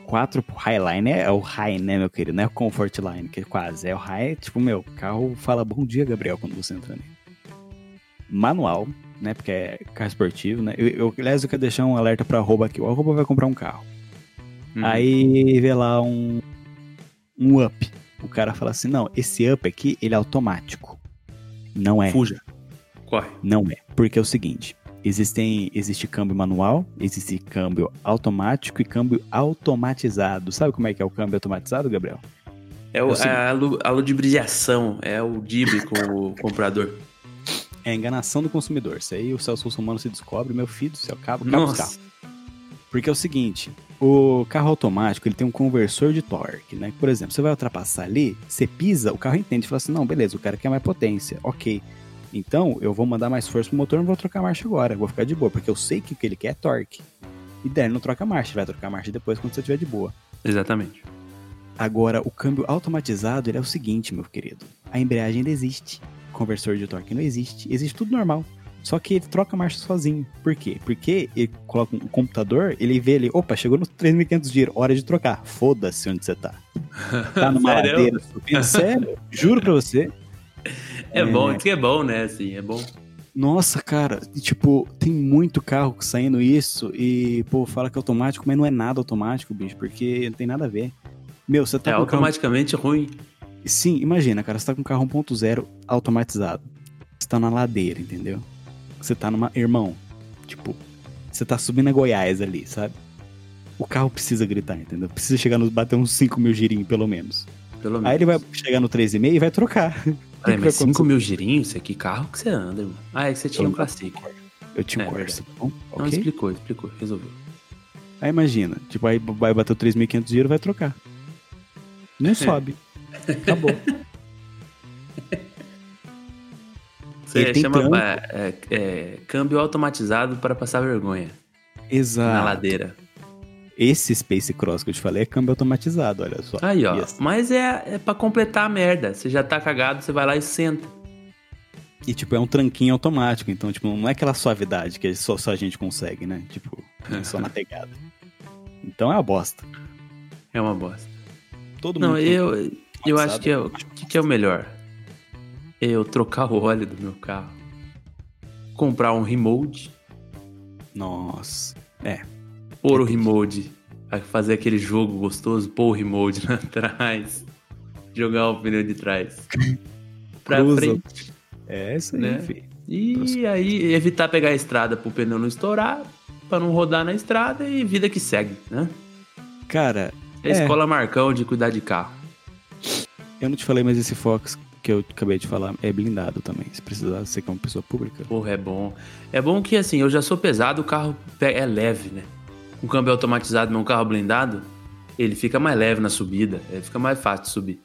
4 Highline é, é o High, né, meu querido? Não é o Comfort Line, que é quase. É o High, tipo, meu, carro fala bom dia, Gabriel, quando você entra nele. Manual, né, porque é carro esportivo, né? Eu, eu, aliás, eu quero deixar um alerta pra arroba aqui. O arroba vai comprar um carro. Uhum. Aí vê lá um, um up. O cara fala assim: não, esse up aqui, ele é automático. Não é. Fuja. Corre. Não é. Porque é o seguinte: existem, existe câmbio manual, existe câmbio automático e câmbio automatizado. Sabe como é que é o câmbio automatizado, Gabriel? É, o, Eu sei. a, a ludibriação, é o dibre com o comprador. É a enganação do consumidor. Isso aí o Celso Russomano se descobre, meu filho do céu, cabo, cabo. Nossa. Porque é o seguinte, o carro automático, ele tem um conversor de torque, né? Por exemplo, você vai ultrapassar ali, você pisa, o carro entende e fala assim, não, beleza, o cara quer mais potência, ok. Então, eu vou mandar mais força pro motor, não vou trocar marcha agora, vou ficar de boa, porque eu sei que o que ele quer é torque. E daí não troca marcha, vai trocar marcha depois quando você estiver de boa. Exatamente. Agora, o câmbio automatizado, ele é o seguinte, meu querido. A embreagem ainda existe. Conversor de torque não existe. Existe tudo normal. Só que ele troca a marcha sozinho. Por quê? Porque ele coloca um computador, ele vê ali, opa, chegou nos 3.500 giro, hora de trocar. Foda-se onde você tá. Tá numa ladeira subindo. Sério? Juro pra você. É, bom, diz que é bom, né? Assim, é bom. Nossa, cara, tipo, tem muito carro saindo isso e, pô, fala que é automático, mas não é nada automático, bicho, porque não tem nada a ver. Meu, você tá é o carro automaticamente ruim. Sim, imagina, cara, você tá com um carro 1.0 automatizado. Você tá na ladeira, entendeu? Você tá numa. Irmão, tipo, você tá subindo a Goiás ali, sabe? O carro precisa gritar, entendeu? Precisa chegar nos. bater uns 5 mil girinhos, pelo menos. Pelo menos. Aí ele vai chegar no 3,5 e vai trocar. Peraí, mas vai 5 mil girinhos? Que carro que você anda, irmão? Ah, é que você tinha um Eu- Classic. Eu tinha um É, Corsa, bom? Não, Ok? explicou, explicou, resolveu. Aí imagina, tipo, aí vai bater o 3.500 giro vai trocar. Não sobe. Acabou. Você Ele tem chama é, é, é, câmbio automatizado para passar vergonha na Exato. ladeira. Esse Space Cross que eu te falei é câmbio automatizado, olha só. Aí, ó. Yes. Mas é, é pra completar a merda. Você já tá cagado, você vai lá e senta. E, tipo, é um tranquinho automático, então, tipo, não é aquela suavidade que só, só a gente consegue, né? Tipo, é só na pegada. Então é uma bosta. É uma bosta. Todo Não, mundo. tem- eu, eu acho que é, o que, que é o melhor? Eu trocar o óleo do meu carro. Comprar um remote. Nossa. É. Pôr o remote. Vai Fazer aquele jogo gostoso, pôr o remote lá atrás. Jogar o pneu de trás. Pra Cruza. frente. É isso aí, Né? filho. E aí evitar pegar a estrada pro pneu não estourar. Pra não rodar na estrada e vida que segue, né? Cara, É a É. escola Marcão de cuidar de carro. Eu não te falei, mas esse Fox que eu acabei de falar é blindado também. Se precisar, você que é uma pessoa pública. Porra, é bom. É bom que assim, eu já sou pesado, o carro é leve, né? um câmbio automatizado num carro blindado, ele fica mais leve na subida, ele fica mais fácil de subir.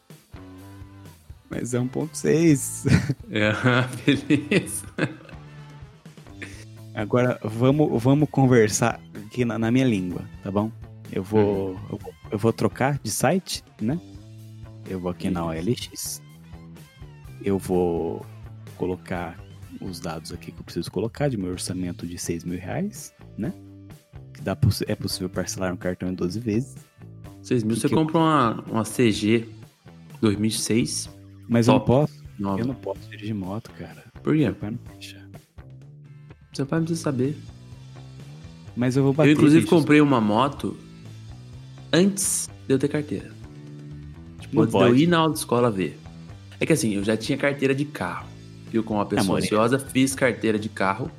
Mas é 1.6. É, beleza. Agora vamos, vamos conversar aqui na, na minha língua, tá bom? Eu vou, eu vou eu vou trocar de site, né? Eu vou aqui na OLX. Eu vou colocar os dados aqui que eu preciso colocar de meu orçamento de 6 mil reais, né? Que dá, é possível parcelar um cartão em 12 vezes. 6 mil, você que eu- compra uma, uma CG 2006. Mas eu não Top. posso. Nova. Eu não posso dirigir moto, cara. Por quê? Meu pai não deixa. Seu pai não precisa saber. Mas eu vou bater. eu, inclusive, bicho. comprei uma moto antes de eu ter carteira. Não antes de eu pode. ir na autoescola ver. É que assim, eu já tinha carteira de carro. Eu, como uma pessoa Amoreira. ansiosa, fiz carteira de carro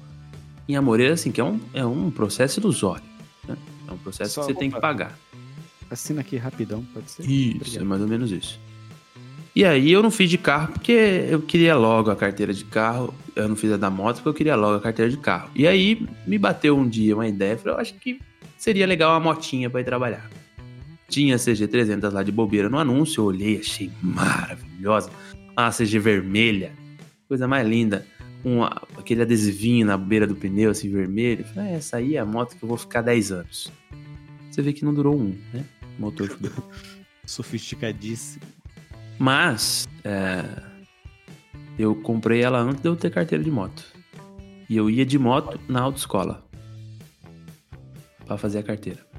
em Amoreira, assim, que é um, é um processo ilusório. né? É um processo Só que você tem que pagar. Assina aqui rapidão, pode ser? Isso, Obrigado. é mais ou menos isso. E aí eu não fiz de carro porque eu queria logo a carteira de carro. Eu não fiz a da moto porque eu queria logo a carteira de carro. E aí me bateu um dia uma ideia, falei, eu acho que seria legal uma motinha pra ir trabalhar. Tinha a CG300 lá de bobeira no anúncio, eu olhei, achei maravilhosa. A CG vermelha, coisa mais linda. Um, aquele adesivinho na beira do pneu, assim, vermelho. Falei, "É, essa aí é a moto que eu vou ficar 10 anos. Você vê que não durou um, né? O motor fudeu. Sofisticadíssimo. Mas é, eu comprei ela antes de eu ter carteira de moto. E eu ia de moto na autoescola. Pra fazer a carteira.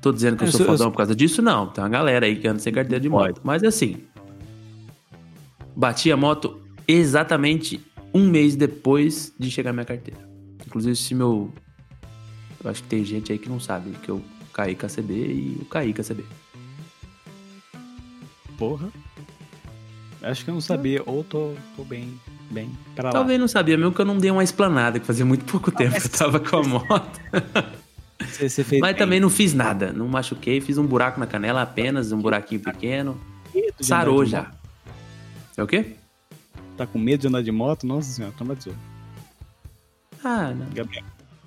Tô dizendo que eu Eu sou sou- eu fodão sou- por causa disso? Não. Tem uma galera aí que anda sem carteira de moto. Pode. Mas assim. Bati a moto exatamente um mês depois de chegar minha carteira. Inclusive, se meu. Eu acho que tem gente aí que não sabe que eu caí com a CB e eu caí com a CB. Porra. Acho que eu não sabia, ou tô, tô bem, bem pra lá. Talvez não sabia mesmo que eu não dei uma esplanada, que fazia muito pouco tempo mas- que eu tava com a moto. Você, você fez Mas bem. também não fiz nada. Não machuquei, fiz um buraco na canela apenas, um buraquinho pequeno. De Sarou já. É o quê? Tá com medo de andar de moto? Nossa senhora, traumatizou. Ah, não. Gabriel,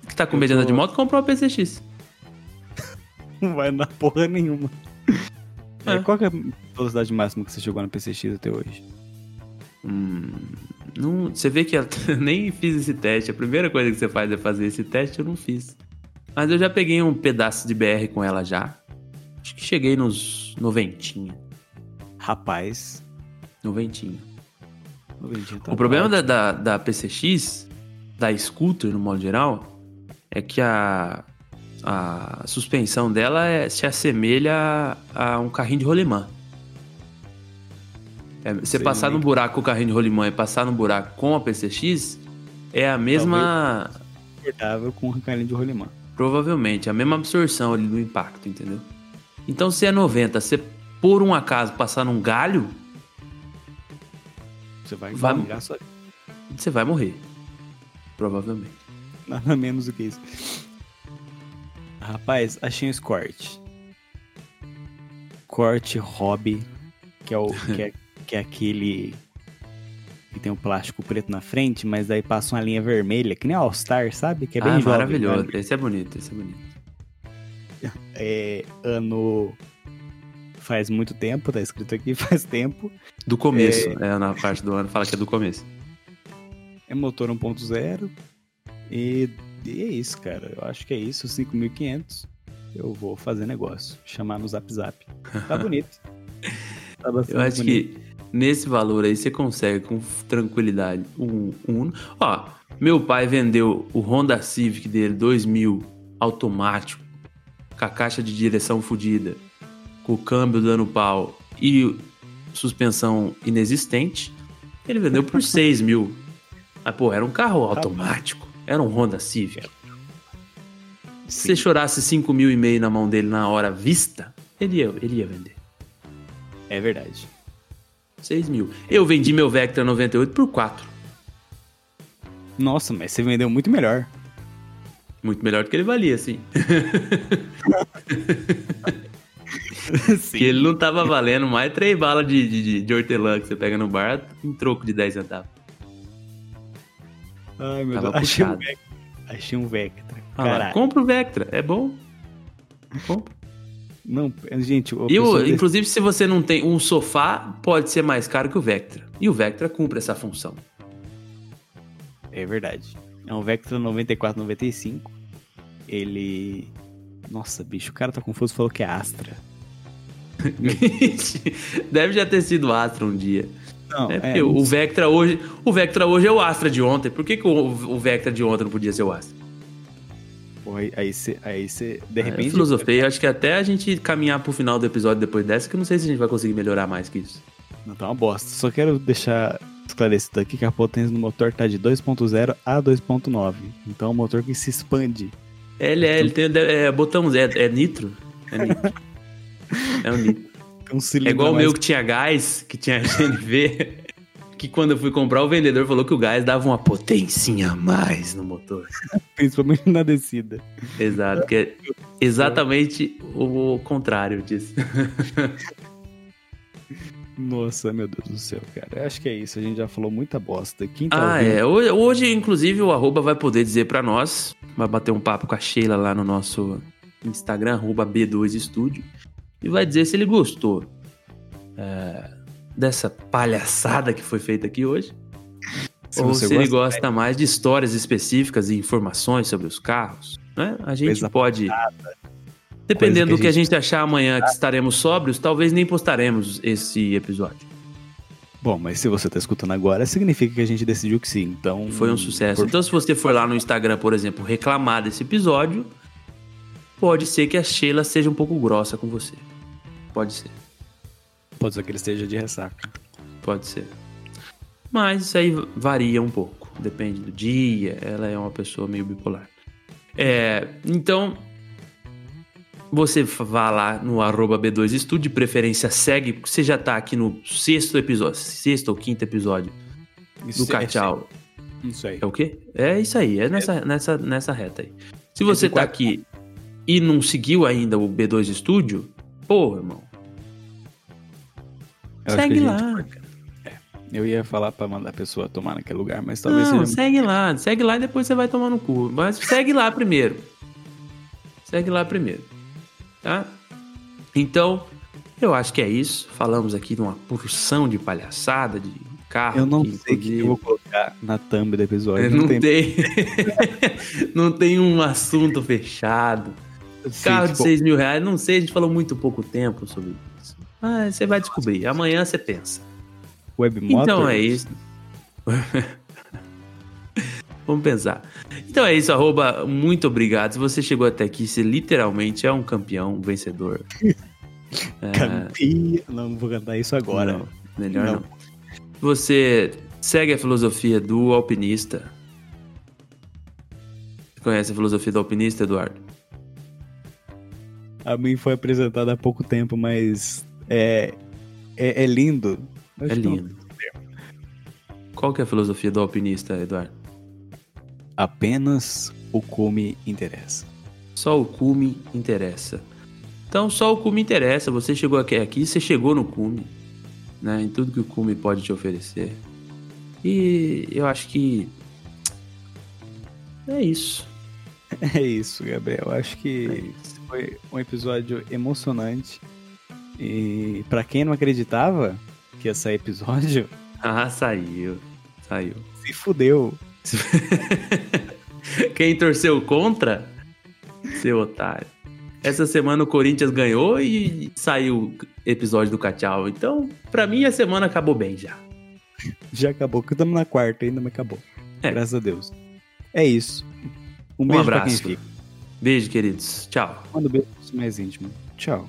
Que tá com medo de andar de moto, comprou uma PCX. não vai andar porra nenhuma. É, É. qual que é a velocidade máxima que você chegou no PCX até hoje? Hum, não, você vê que eu nem fiz esse teste. A primeira coisa que você faz é fazer esse teste, eu não fiz. Mas eu já peguei um pedaço de BR com ela já. Acho que cheguei nos noventinha. Rapaz. Noventinha. noventinho tá O problema da, da, da PCX, da scooter no modo geral, é que a, a suspensão dela é- se assemelha a um carrinho de rolimã. É, você Sei passar no buraco com o carrinho de rolimã e passar no buraco com a PCX é a mesma. confortável com um carinho de rolimã. Provavelmente, a mesma absorção ali do impacto, entendeu? Então, se é 90, você por um acaso passar num galho, Você vai, Vai- só você vai morrer. Provavelmente. nada menos do que isso. Rapaz, achei um Escort. Corte Hobby, que é, o, que, é, que é aquele que tem o plástico preto na frente, mas daí passa uma linha vermelha, que nem All Star, sabe? Que é bem ah, jovem, maravilhoso. né? Esse é bonito, esse é bonito. É ano. Faz muito tempo, tá escrito aqui, faz tempo. Do começo, é. na parte do ano, fala que é do começo. É motor 1.0. E, e é isso, cara. Eu acho que é isso, 5.500. Eu vou fazer negócio. Chamar no Zap Zap. Tá bonito. Tá bastante Eu acho bonito. que nesse valor aí você consegue com tranquilidade um, um Uno. Ó, meu pai vendeu o Honda Civic dele 2000 automático, com a caixa de direção fodida, com o câmbio dando pau e suspensão inexistente. Ele vendeu por 6 mil. Mas, pô, era um carro automático. Era um Honda Civic. Se você chorasse 5 mil e meio na mão dele na hora vista, ele ia, ele ia vender. É verdade. 6 mil. Eu vendi meu Vectra 98 por 4. Nossa, mas você vendeu muito melhor. Muito melhor do que ele valia, sim. Que ele não tava valendo mais três balas de, de, de hortelã que você pega no bar em troco de 10 centavos. Ai, meu Tava Deus. Achei um. Vectra. Achei um Vectra. Ah compra o Vectra, é bom. Não compro. Não, gente, o E, o- desse- inclusive, se você não tem um sofá, pode ser mais caro que o Vectra. E o Vectra cumpre essa função. É verdade. É um Vectra 9495. Ele. Nossa, bicho, o cara tá confuso falou que é Astra. Deve já ter sido Astra um dia. Não, É, é, o Vectra hoje. O Vectra hoje é o Astra de ontem. Por que, que o, o Vectra de ontem não podia ser o Astra? Porra, aí você. Aí você. De É, repente. Eu acho que até a gente caminhar pro final do episódio depois dessa, que eu não sei se a gente vai conseguir melhorar mais que isso. Não tá uma bosta. Só quero deixar esclarecido aqui que a potência do motor tá de 2.0 a 2.9. Então é um motor que se expande. Ele é, ele tem é, botão é, é nitro. É nitro. É um nitro. Um É igual o meu que tinha gás, que tinha GNV, que quando eu fui comprar, o vendedor falou que o gás dava uma potencinha a mais no motor. principalmente na descida. Exato, que é exatamente o contrário disso. Nossa, meu Deus do céu, cara. Acho que é isso. A gente já falou muita bosta. Quem tá Ah, ouvindo- é. Hoje, inclusive, o arroba vai poder dizer pra nós, vai bater um papo com a Sheila lá no nosso Instagram, arroba B2Estúdio, e vai dizer se ele gostou é, dessa palhaçada que foi feita aqui hoje. Se ou você se ele gosta, gosta mais de histórias específicas e informações sobre os carros, né? A gente Coisa pode. Dependendo Coisa do que que a gente achar amanhã que estaremos sóbrios, talvez nem postaremos esse episódio. Bom, mas se você tá escutando agora, significa que a gente decidiu que sim. Então. Foi um sucesso. por- Então, se você for lá no Instagram, por exemplo, reclamar desse episódio, pode ser que a Sheila seja um pouco grossa com você. Pode ser, Pode ser que ele esteja de ressaca. pode ser. Mas isso aí varia um pouco. Depende do dia. Ela é uma pessoa meio bipolar. É, então, você vá lá no arroba B2 Estúdio, de preferência segue, porque você já tá aqui no sexto episódio, sexto ou quinto episódio do Isso é- Cachau. Isso aí. É o quê? É isso aí, é nessa, nessa, nessa reta aí. Se você tá quatro- aqui e não seguiu ainda o B2 Studio, pô, irmão, Eu segue lá. Eu ia falar pra mandar a pessoa tomar naquele lugar, mas talvez Não, seja. segue lá, segue lá e depois você vai tomar no cu. Mas segue lá primeiro. Segue lá primeiro. Tá? Então, eu acho que é isso. Falamos aqui de uma porção de palhaçada, de carro. Eu não que, sei o que eu vou colocar na thumb do episódio. Não, tem. não tem um assunto fechado. Sim, Carro de tipo, 6 mil reais, não sei, a gente falou muito pouco tempo sobre. Mas você vai descobrir. Amanhã você pensa. Web Então é isso. Vamos pensar. Então é isso, arroba, muito obrigado. Se você chegou até aqui, você literalmente é um campeão, um vencedor. Campia. Não, não vou cantar isso agora. Não, melhor Não. não. Você segue a filosofia do alpinista. Você conhece a filosofia do alpinista, Eduardo? A mim foi apresentada há pouco tempo, mas é, é, é lindo. É lindo. Qual que é a filosofia do alpinista, Eduardo? Apenas o cume interessa. Só o cume interessa. Então, só o cume interessa. Você chegou aqui, aqui você chegou no cume, né? Em tudo que o cume pode te oferecer. E eu acho que é isso. É isso, Gabriel. Acho que É isso. foi um episódio emocionante. E pra quem não acreditava que ia sair episódio, Ah, saiu. Saiu. se fudeu. Quem torceu contra, seu otário. Essa semana o Corinthians ganhou e saiu o episódio do Cachau. Então, pra mim, a semana acabou bem já. Já acabou, que estamos na quarta ainda, mas acabou. É. Graças a Deus. É isso. Um, Um beijo pra abraço. quem fica. Beijo, queridos. Tchau. Manda um beijo mais íntimo. Tchau.